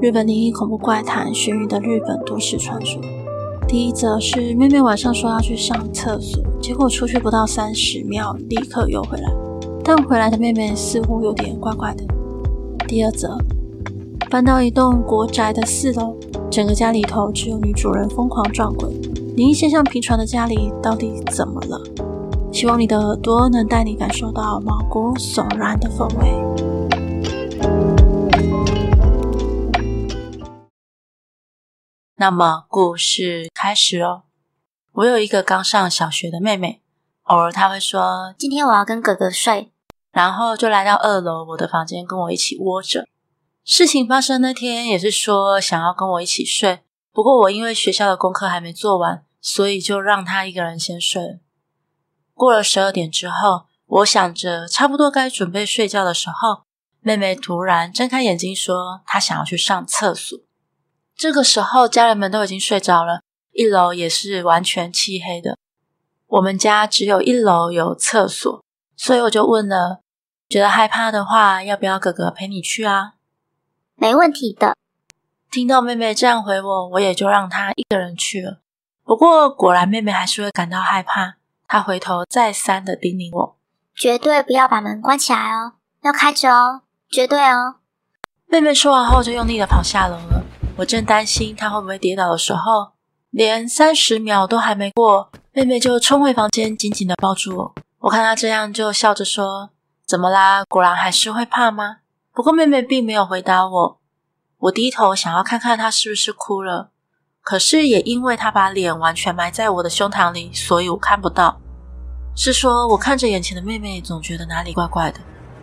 日本灵异恐怖怪谈，悬疑的日本都市传说。第一则是妹妹晚上说要去上厕所，结果出去不到三十秒，立刻又回来，但回来的妹妹似乎有点怪怪的。第二则，搬到一栋国宅的四楼，整个家里头只有女主人疯狂撞鬼，灵异现象频传的家里到底怎么了？希望你的耳朵能带你感受到毛骨悚然的氛围。那么故事开始哦。我有一个刚上小学的妹妹，偶尔她会说：“今天我要跟哥哥睡。”然后就来到二楼我的房间跟我一起窝着。事情发生那天也是说想要跟我一起睡，不过我因为学校的功课还没做完，所以就让她一个人先睡。过了十二点之后，我想着差不多该准备睡觉的时候，妹妹突然睁开眼睛说她想要去上厕所。这个时候，家人们都已经睡着了，一楼也是完全漆黑的。我们家只有一楼有厕所，所以我就问了：觉得害怕的话，要不要哥哥陪你去啊？没问题的。听到妹妹这样回我，我也就让她一个人去了。不过，果然妹妹还是会感到害怕。她回头再三的叮咛我：绝对不要把门关起来哦，要开着哦，绝对哦。妹妹说完后，就用力的跑下楼了。我正担心她会不会跌倒的时候，连三十秒都还没过，妹妹就冲回房间，紧紧的抱住我。我看她这样，就笑着说：“怎么啦？果然还是会怕吗？”不过妹妹并没有回答我。我低头想要看看她是不是哭了，可是也因为她把脸完全埋在我的胸膛里，所以我看不到。是说，我看着眼前的妹妹，总觉得哪里怪怪的。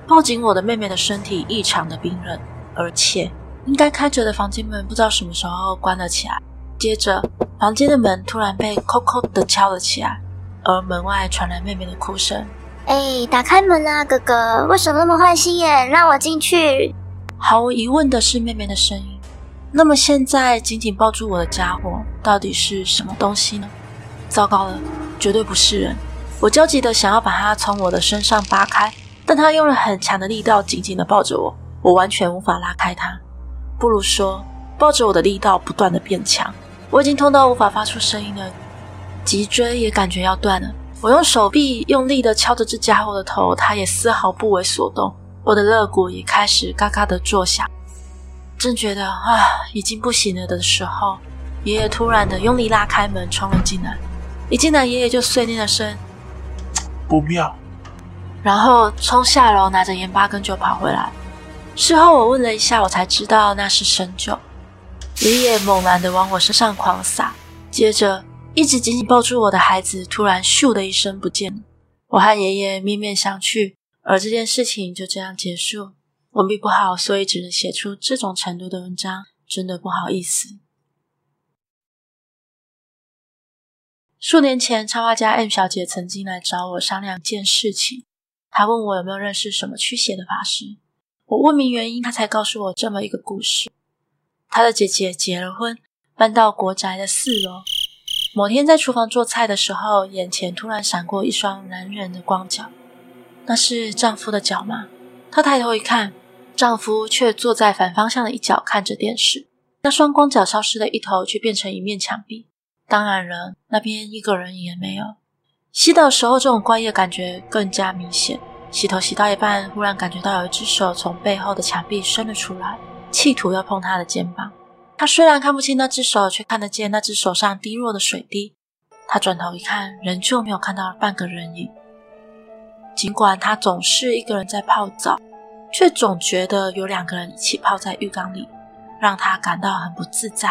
抱紧我的妹妹的身体异常的冰冷，而且。应该开着的房间门不知道什么时候关了起来，接着房间的门突然被“叩叩”的敲了起来，而门外传来妹妹的哭声：“哎，打开门啊，哥哥！为什么那么坏心眼？让我进去！”毫无疑问的是妹妹的声音。那么现在紧紧抱住我的家伙到底是什么东西呢？糟糕了，绝对不是人！我焦急的想要把它从我的身上扒开，但他用了很强的力道紧紧的抱着我，我完全无法拉开他。不如说，抱着我的力道不断的变强，我已经痛到无法发出声音了，脊椎也感觉要断了。我用手臂用力的敲着这家伙的头，他也丝毫不为所动。我的肋骨也开始嘎嘎的作响。正觉得啊，已经不行了的时候，爷爷突然的用力拉开门冲了进来。一进来，爷爷就碎念了声：“不妙。”然后冲下楼拿着盐巴根就跑回来。事后我问了一下，我才知道那是生酒。爷爷猛然的往我身上狂洒，接着一直紧紧抱住我的孩子突然咻的一声不见了。我和爷爷面面相觑，而这件事情就这样结束。文笔不好，所以只能写出这种程度的文章，真的不好意思。数年前，插画家 M 小姐曾经来找我商量一件事情，她问我有没有认识什么驱邪的法师。我问明原因，他才告诉我这么一个故事：他的姐姐结了婚，搬到国宅的四楼。某天在厨房做菜的时候，眼前突然闪过一双男人的光脚，那是丈夫的脚吗？她抬头一看，丈夫却坐在反方向的一角看着电视。那双光脚消失的一头，却变成一面墙壁。当然了，那边一个人也没有。洗澡的时候，这种怪异的感觉更加明显。洗头洗到一半，忽然感觉到有一只手从背后的墙壁伸了出来，企图要碰他的肩膀。他虽然看不清那只手，却看得见那只手上滴落的水滴。他转头一看，仍旧没有看到半个人影。尽管他总是一个人在泡澡，却总觉得有两个人一起泡在浴缸里，让他感到很不自在。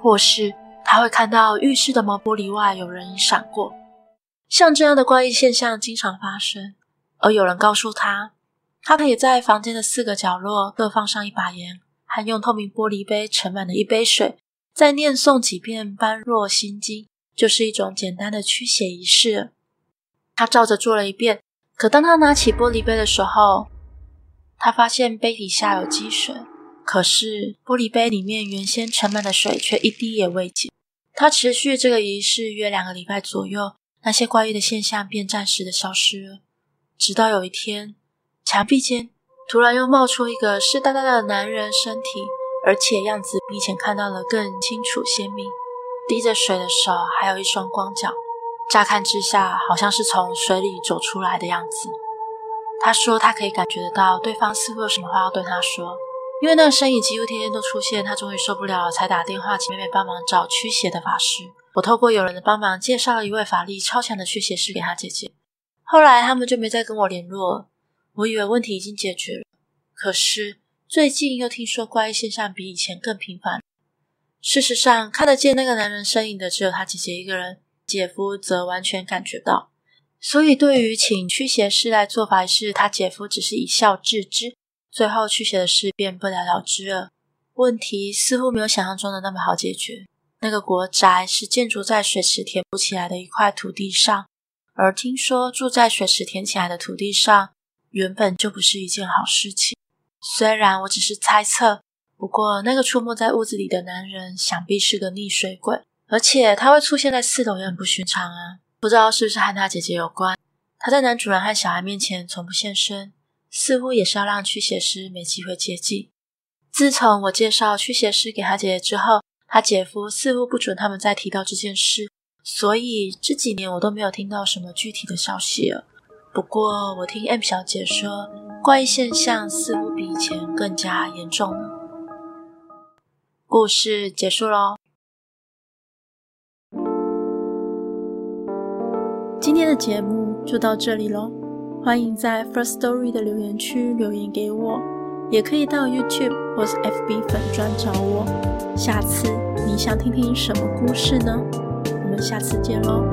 或是他会看到浴室的毛玻璃外有人影闪过。像这样的怪异现象经常发生，而有人告诉他，他可以在房间的四个角落各放上一把盐，还用透明玻璃杯盛满了一杯水，再念诵几遍般若心经，就是一种简单的驱邪仪式。他照着做了一遍，可当他拿起玻璃杯的时候，他发现杯底下有积水，可是玻璃杯里面原先盛满的水却一滴也未减。他持续这个仪式约两个礼拜左右。那些怪异的现象便暂时的消失了，直到有一天，墙壁间突然又冒出一个湿哒哒的男人身体，而且样子比以前看到的更清楚鲜明。滴着水的手，还有一双光脚，乍看之下好像是从水里走出来的样子。他说他可以感觉得到对方似乎有什么话要对他说，因为那个身影几乎天天都出现。他终于受不了了，才打电话请妹妹帮忙找驱邪的法师。我透过有人的帮忙，介绍了一位法力超强的驱邪师给他姐姐。后来他们就没再跟我联络。我以为问题已经解决了，可是最近又听说怪异现象比以前更频繁。事实上，看得见那个男人身影的只有他姐姐一个人，姐夫则完全感觉到。所以，对于请驱邪师来做法事，他姐夫只是一笑置之。最后，驱邪的事便不了了之了。问题似乎没有想象中的那么好解决。那个国宅是建筑在水池填补起来的一块土地上，而听说住在水池填起来的土地上原本就不是一件好事情。虽然我只是猜测，不过那个出没在屋子里的男人想必是个溺水鬼，而且他会出现在四楼也很不寻常啊！不知道是不是和他姐姐有关？他在男主人和小孩面前从不现身，似乎也是要让驱邪师没机会接近。自从我介绍驱邪师给他姐姐之后，他姐夫似乎不准他们再提到这件事，所以这几年我都没有听到什么具体的消息了。不过我听 M 小姐说，怪异现象似乎比以前更加严重了。故事结束喽。今天的节目就到这里喽，欢迎在 First Story 的留言区留言给我，也可以到 YouTube 或是 FB 粉专找我。下次你想听听什么故事呢？我们下次见喽。